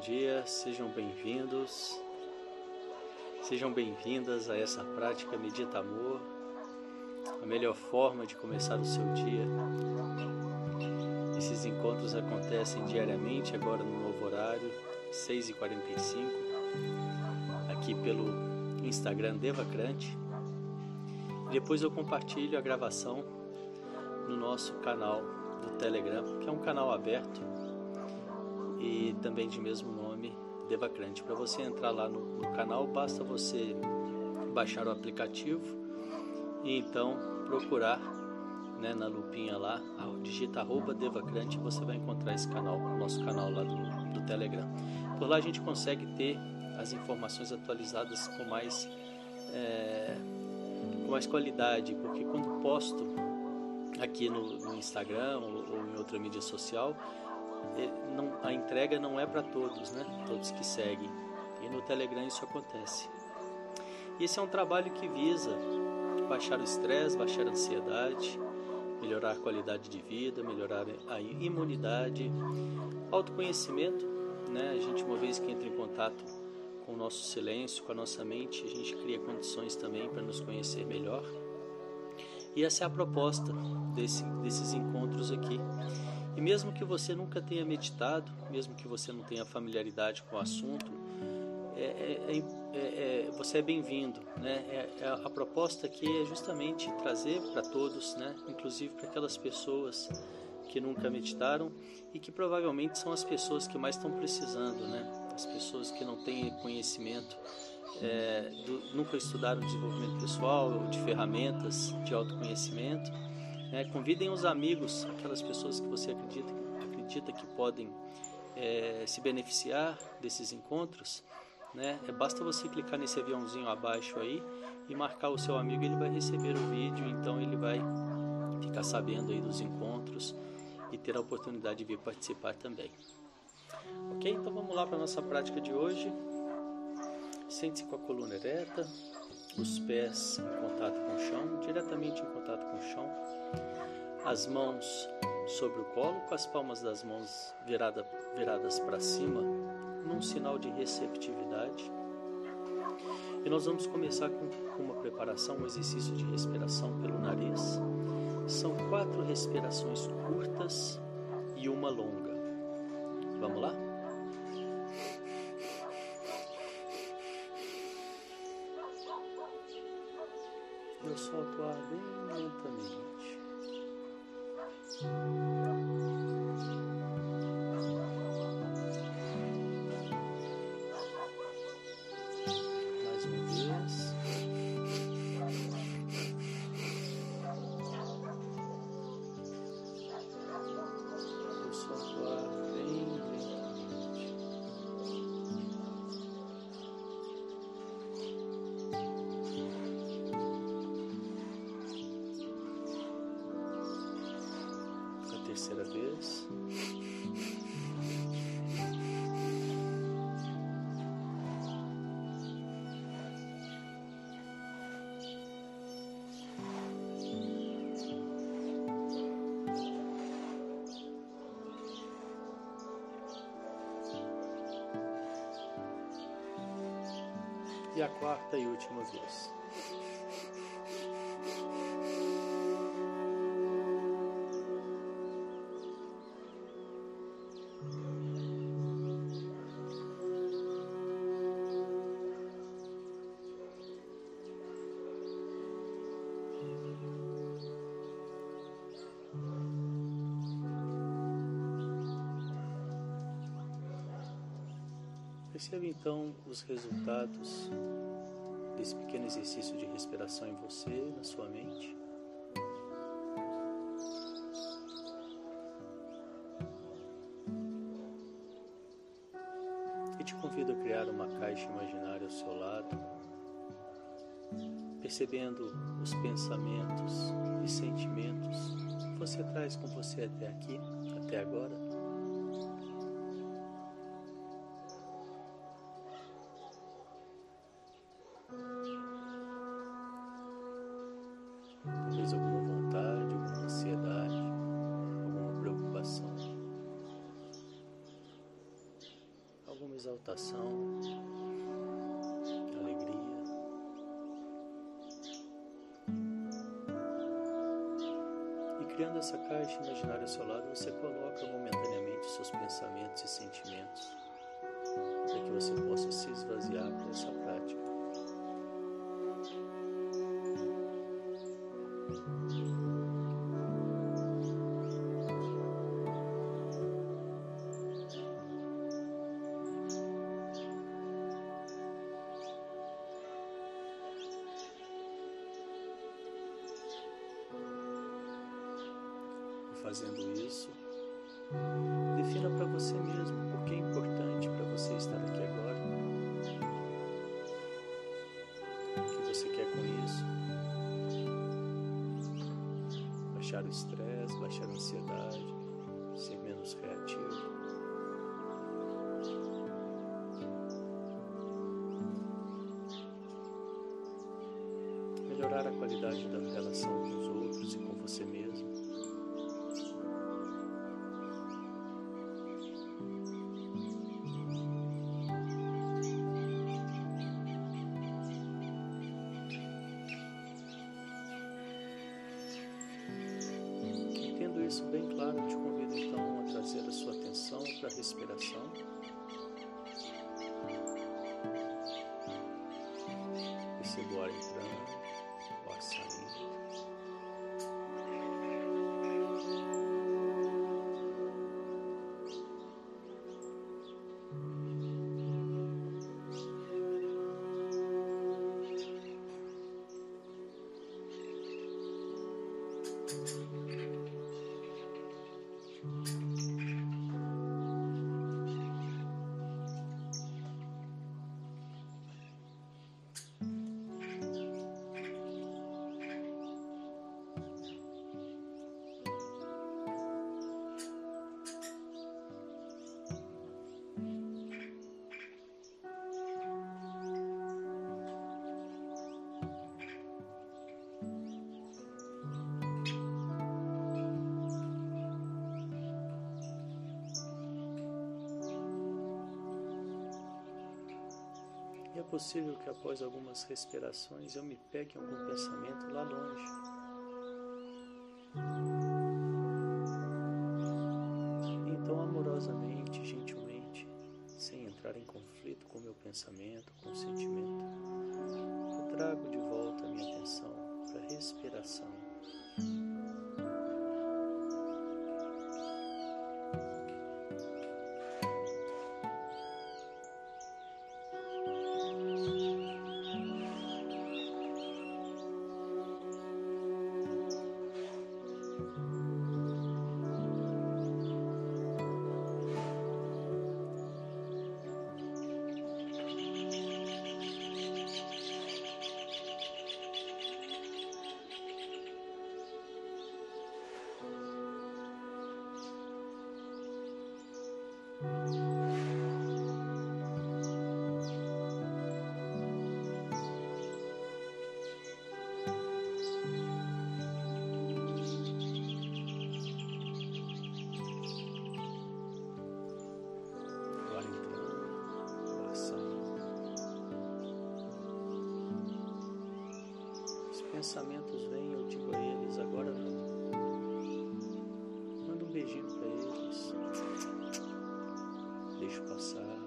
Dia, sejam bem-vindos, sejam bem-vindas a essa prática Medita Amor, a melhor forma de começar o seu dia. Esses encontros acontecem diariamente, agora no novo horário, 6h45, aqui pelo Instagram Devacrante. Depois eu compartilho a gravação no nosso canal do Telegram, que é um canal aberto e também de mesmo nome, Devacrante. Para você entrar lá no, no, canal, basta você baixar o aplicativo e então procurar né, na lupinha lá, digita arroba Devacrante você vai encontrar esse canal, nosso canal lá do, do Telegram. Por lá a gente consegue ter as informações atualizadas com mais, é, com mais qualidade, porque quando posto aqui no, no Instagram ou, ou em outra mídia social, não, a entrega não é para todos, né? Todos que seguem. E no Telegram isso acontece. Esse é um trabalho que visa baixar o estresse, baixar a ansiedade, melhorar a qualidade de vida, melhorar a imunidade, autoconhecimento, né? A gente uma vez que entra em contato com o nosso silêncio, com a nossa mente, a gente cria condições também para nos conhecer melhor. E essa é a proposta desse, desses encontros aqui. E mesmo que você nunca tenha meditado, mesmo que você não tenha familiaridade com o assunto, é, é, é, é você é bem-vindo. Né? É, a proposta aqui é justamente trazer para todos, né? inclusive para aquelas pessoas que nunca meditaram e que provavelmente são as pessoas que mais estão precisando, né? as pessoas que não têm conhecimento, do, nunca estudaram desenvolvimento pessoal de ferramentas de autoconhecimento é, convidem os amigos, aquelas pessoas que você acredita, acredita que podem é, se beneficiar desses encontros. Né? É, basta você clicar nesse aviãozinho abaixo aí e marcar o seu amigo, ele vai receber o vídeo, então ele vai ficar sabendo aí dos encontros e ter a oportunidade de vir participar também. Ok? Então vamos lá para a nossa prática de hoje. Sente-se com a coluna ereta, os pés em contato com o chão, diretamente em contato com o chão, as mãos sobre o colo, com as palmas das mãos virada, viradas para cima, num sinal de receptividade. E nós vamos começar com uma preparação, um exercício de respiração pelo nariz. São quatro respirações curtas e uma longa. Vamos lá? Eu solto o ar bem lentamente. E a quarta e última vez. Perceba então os resultados desse pequeno exercício de respiração em você, na sua mente. E te convido a criar uma caixa imaginária ao seu lado, percebendo os pensamentos e sentimentos que você traz com você até aqui, até agora. Exaltação, alegria. E criando essa caixa imaginária ao seu lado, você coloca momentaneamente seus pensamentos e sentimentos para que você possa se esvaziar para essa prática. Melhorar a qualidade da relação com os outros e com você mesmo. isso bem claro, te convido então a trazer a sua atenção para a respiração. Perceba o ar possível que após algumas respirações eu me pegue algum pensamento lá longe. Então, amorosamente, gentilmente, sem entrar em conflito com o meu pensamento, com o sentimento, eu trago de volta a minha atenção para a respiração. Pensamentos vêm, eu digo a eles, agora não. Manda um beijinho para eles. Deixo passar,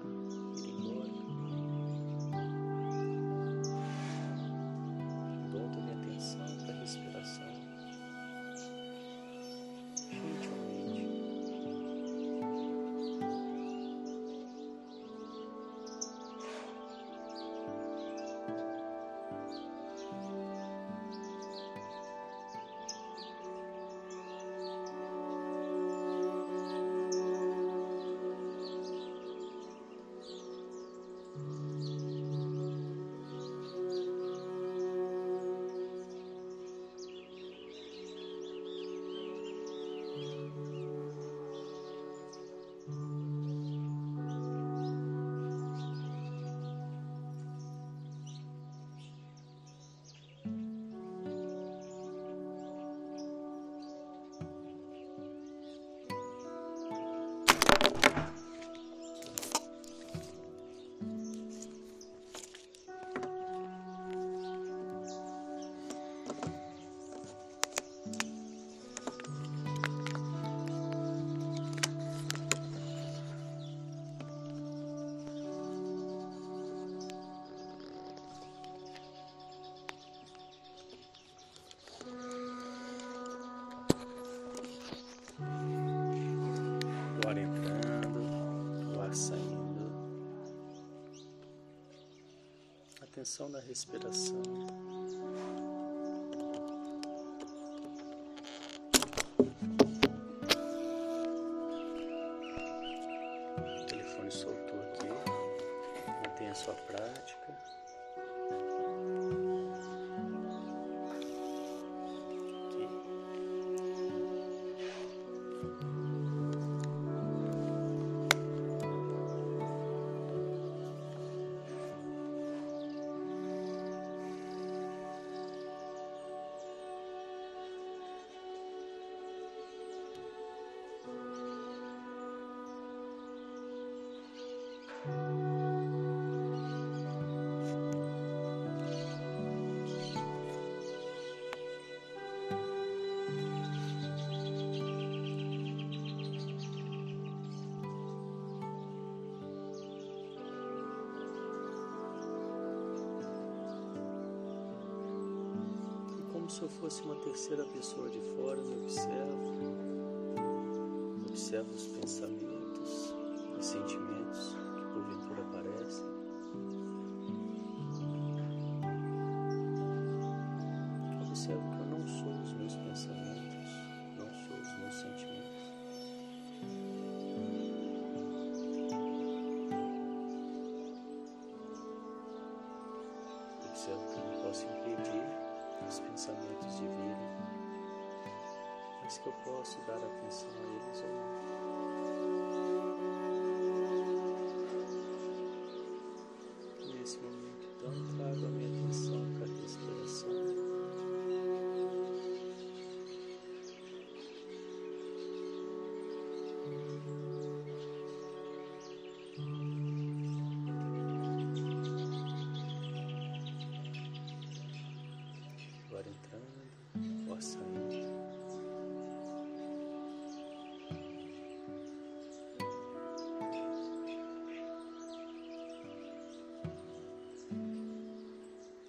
atenção na respiração. Se eu fosse uma terceira pessoa de fora, me observo, observo os pensamentos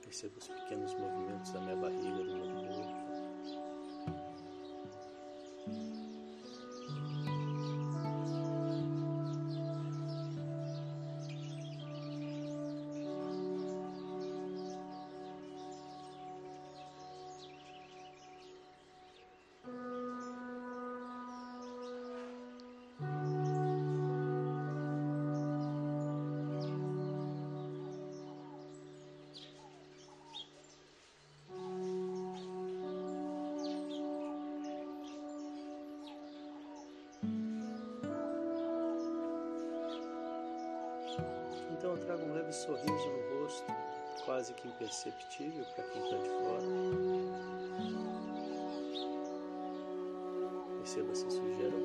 Perceba os pequenos movimentos da minha barriga, do meu corpo. Imperceptível para quem está de fora. Perceba se sugere alguma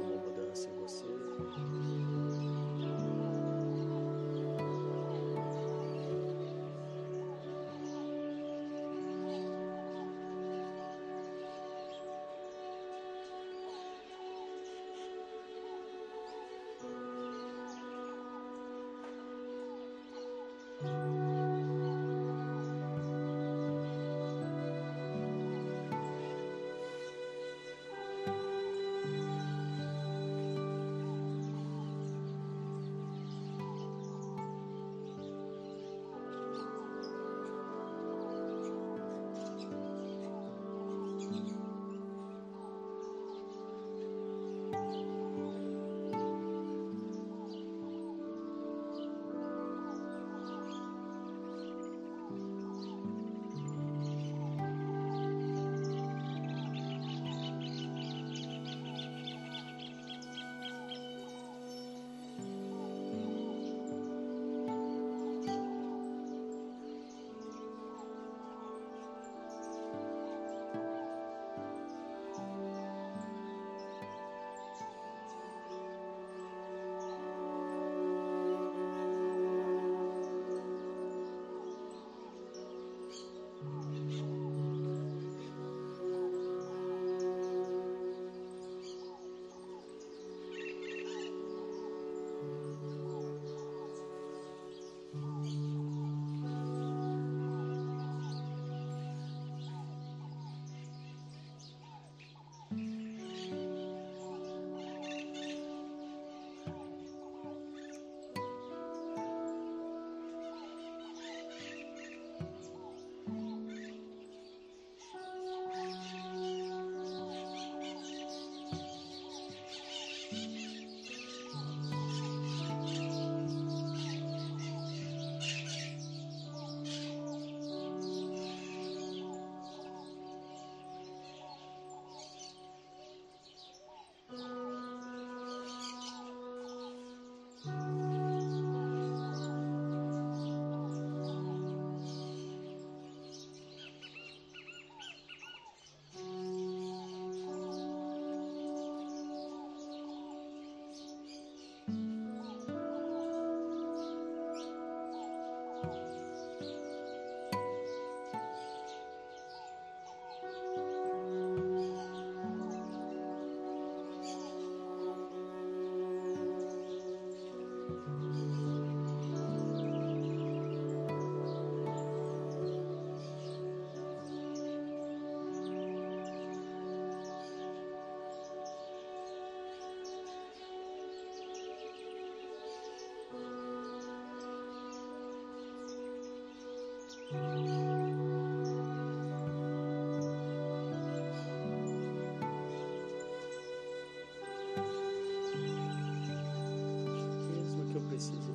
places.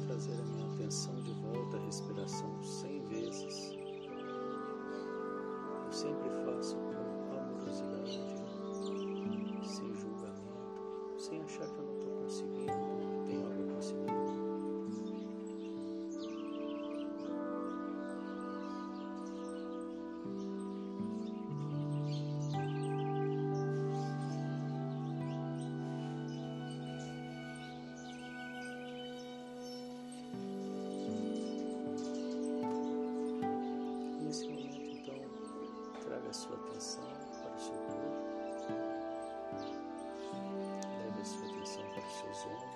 所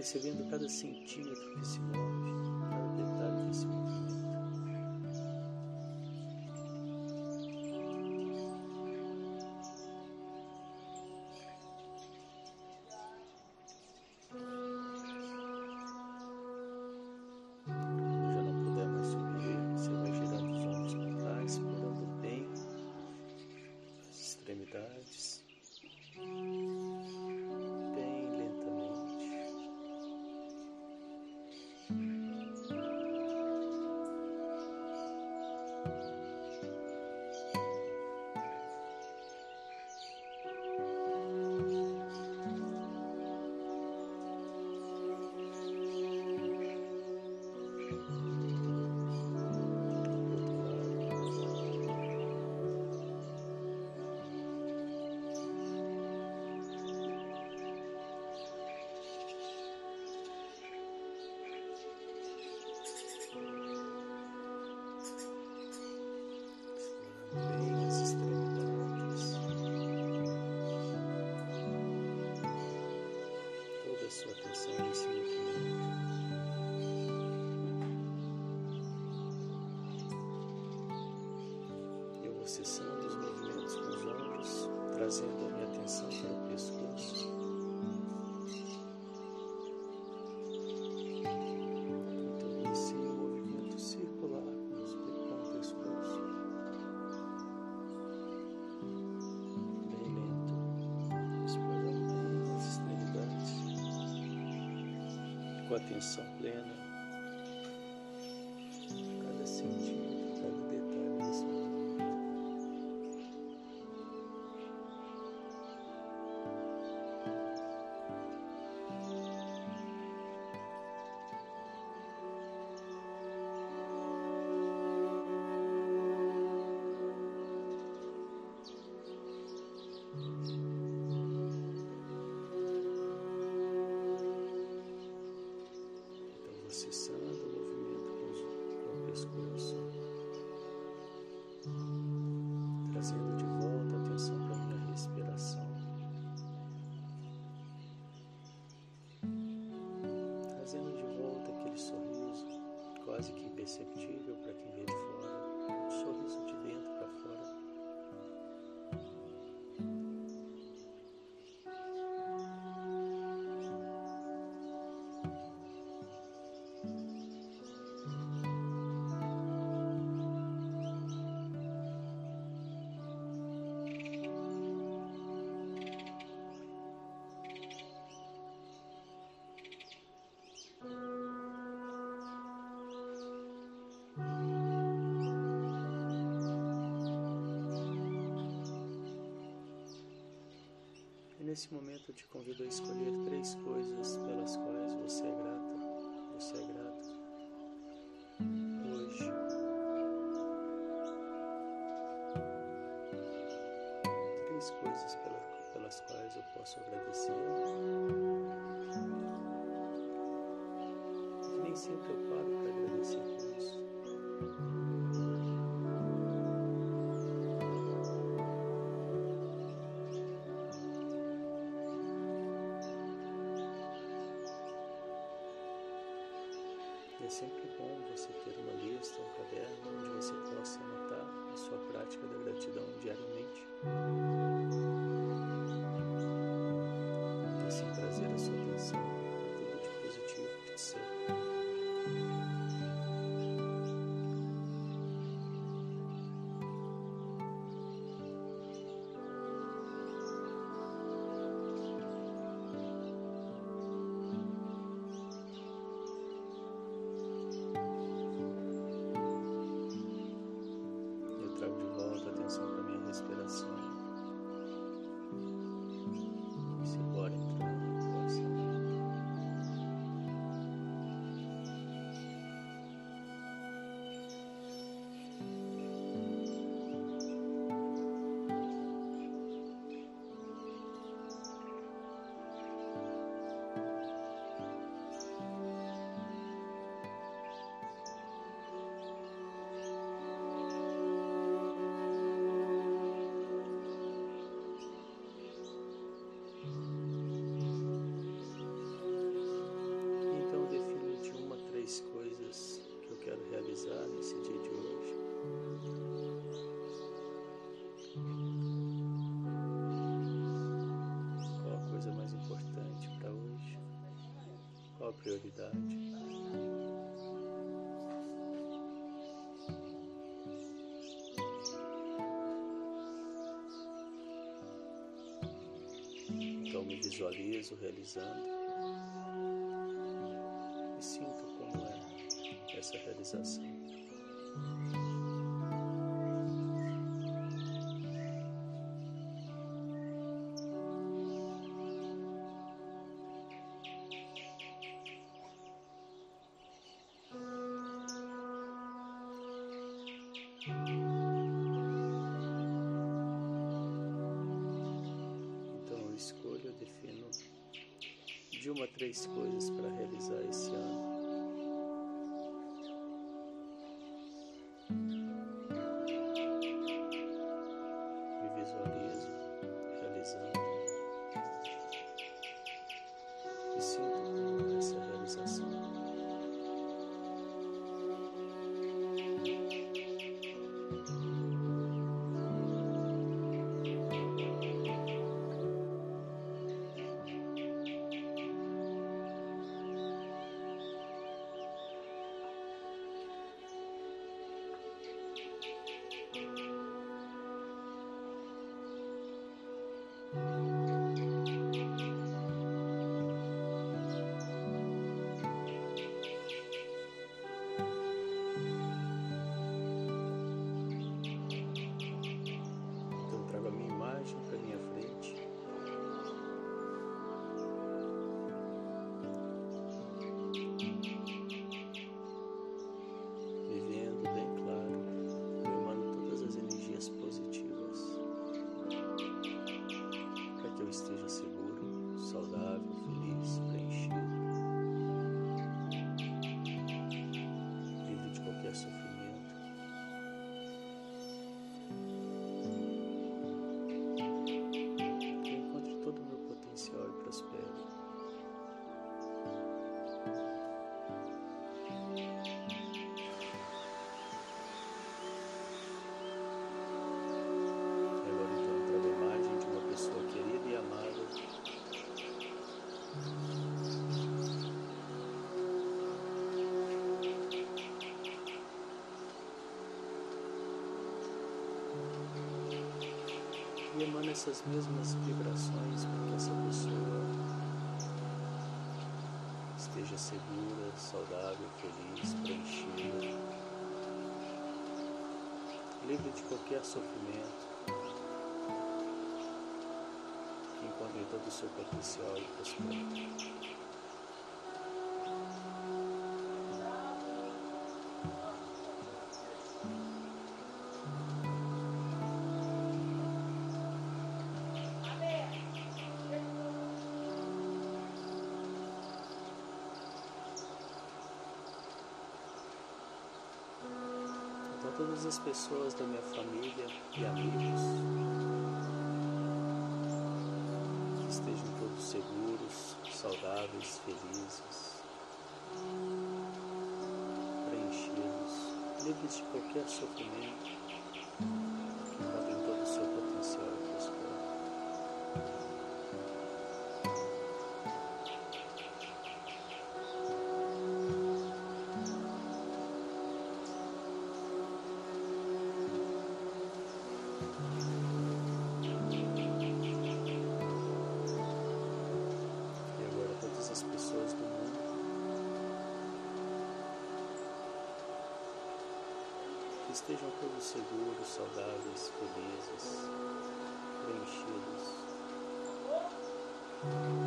recebendo cada centímetro que se move. atenção. basic Jesus. nesse momento eu te convido a escolher três coisas pelas quais você é grata. Prioridade. Então me visualizo realizando e sinto como é essa realização. Essas mesmas vibrações para que essa pessoa esteja segura, saudável, feliz, preenchida, livre de qualquer sofrimento, que encontre todo o seu potencial e prospere. Todas as pessoas da minha família e amigos que estejam todos seguros, saudáveis, felizes, preenchidos, livres de qualquer sofrimento. Livres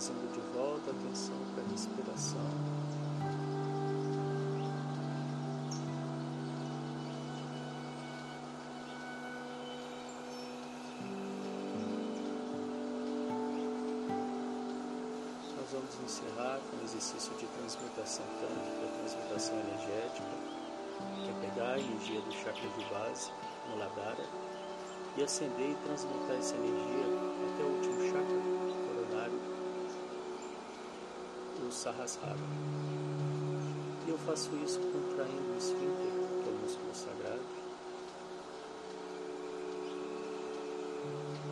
trazendo de volta a atenção para a respiração. nós vamos encerrar com o exercício de transmutação tântrica, transmutação energética, que é pegar a energia do chakra de base, Muladhara, e acender e transmutar essa energia até o último chakra o Sahasrara. E eu faço isso contraindo o esfíncter, que é o músculo sagrado,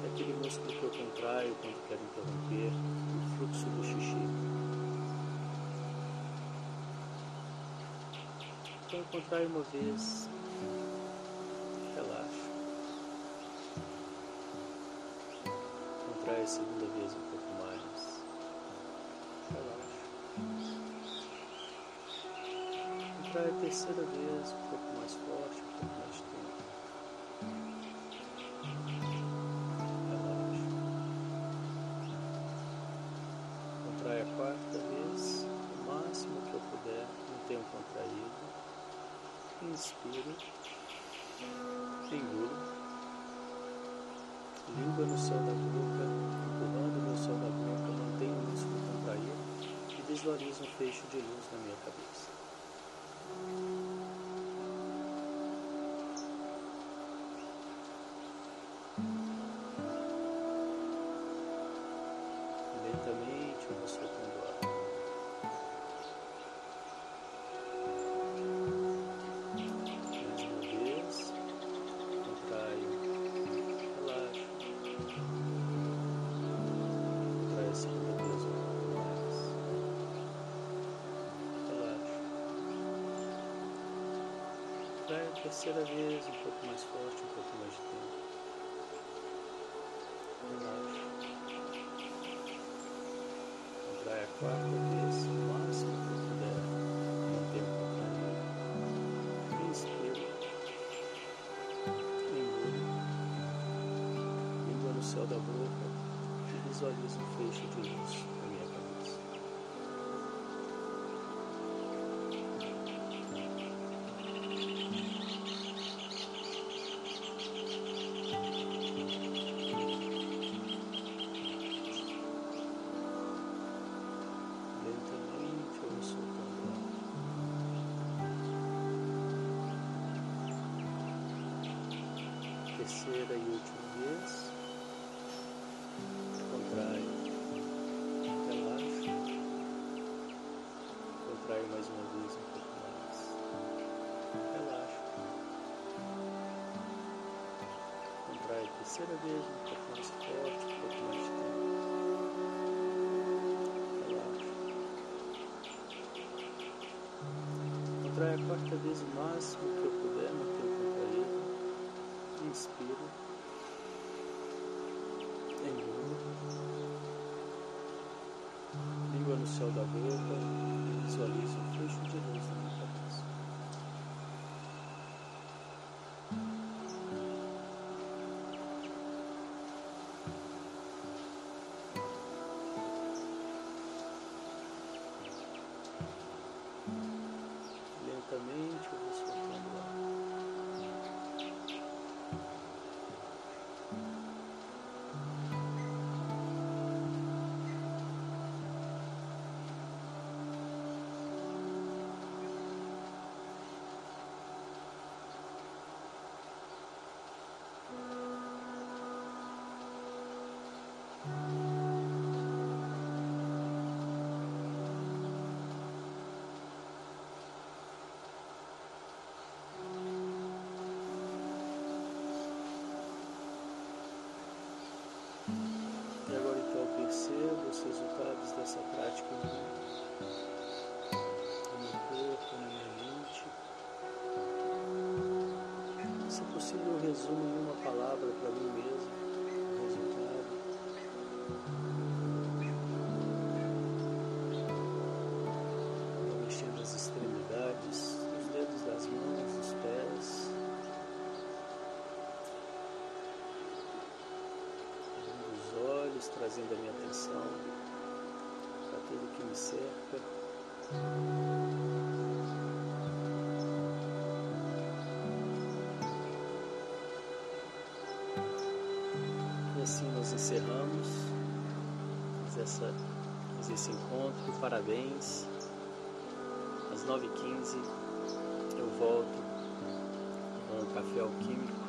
é aquele músculo que eu contraio quando quero interromper o fluxo do xixi. Então eu contraio uma vez, Contraio a terceira vez um pouco mais forte, um pouco mais tempo. Contrai a quarta vez, o máximo que eu puder, mantenho contraído. Inspiro, engulo, língua no céu da boca, empurrando meu céu da boca, mantenho o músculo contraído e visualizo um feixe de luz na minha cabeça. Terceira vez um pouco mais forte, um pouco mais de tempo. Relaxo. Contrai a quarta vez, o máximo que puder, manter contraído. Inspiro. Engulo. Língua no céu da boca e visualizo um feixe de luz Terceira e última vez. Contrai. Relaxa. Contrai mais uma vez um pouco mais. Relaxa. Contrai a terceira vez um pouco mais forte, um pouco mais tempo. Relaxa. Contrai a quarta vez o máximo que eu puder. Inspiro. Engulo. Língua no céu da boca e visualizo um fluxo de luz resumo em uma palavra para mim mesmo resultado. Vou mexendo as extremidades, os dedos das mãos, os pés. abrindo os olhos, trazendo a minha atenção para tudo que me cerca. Encerramos essa esse encontro. Parabéns. Às 9h15 eu volto com o Café Alquímico,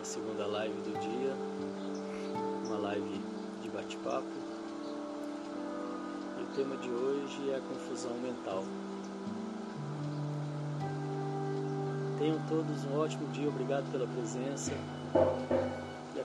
a segunda live do dia, uma live de bate-papo. E o tema de hoje é a confusão mental. Tenham todos um ótimo dia, obrigado pela presença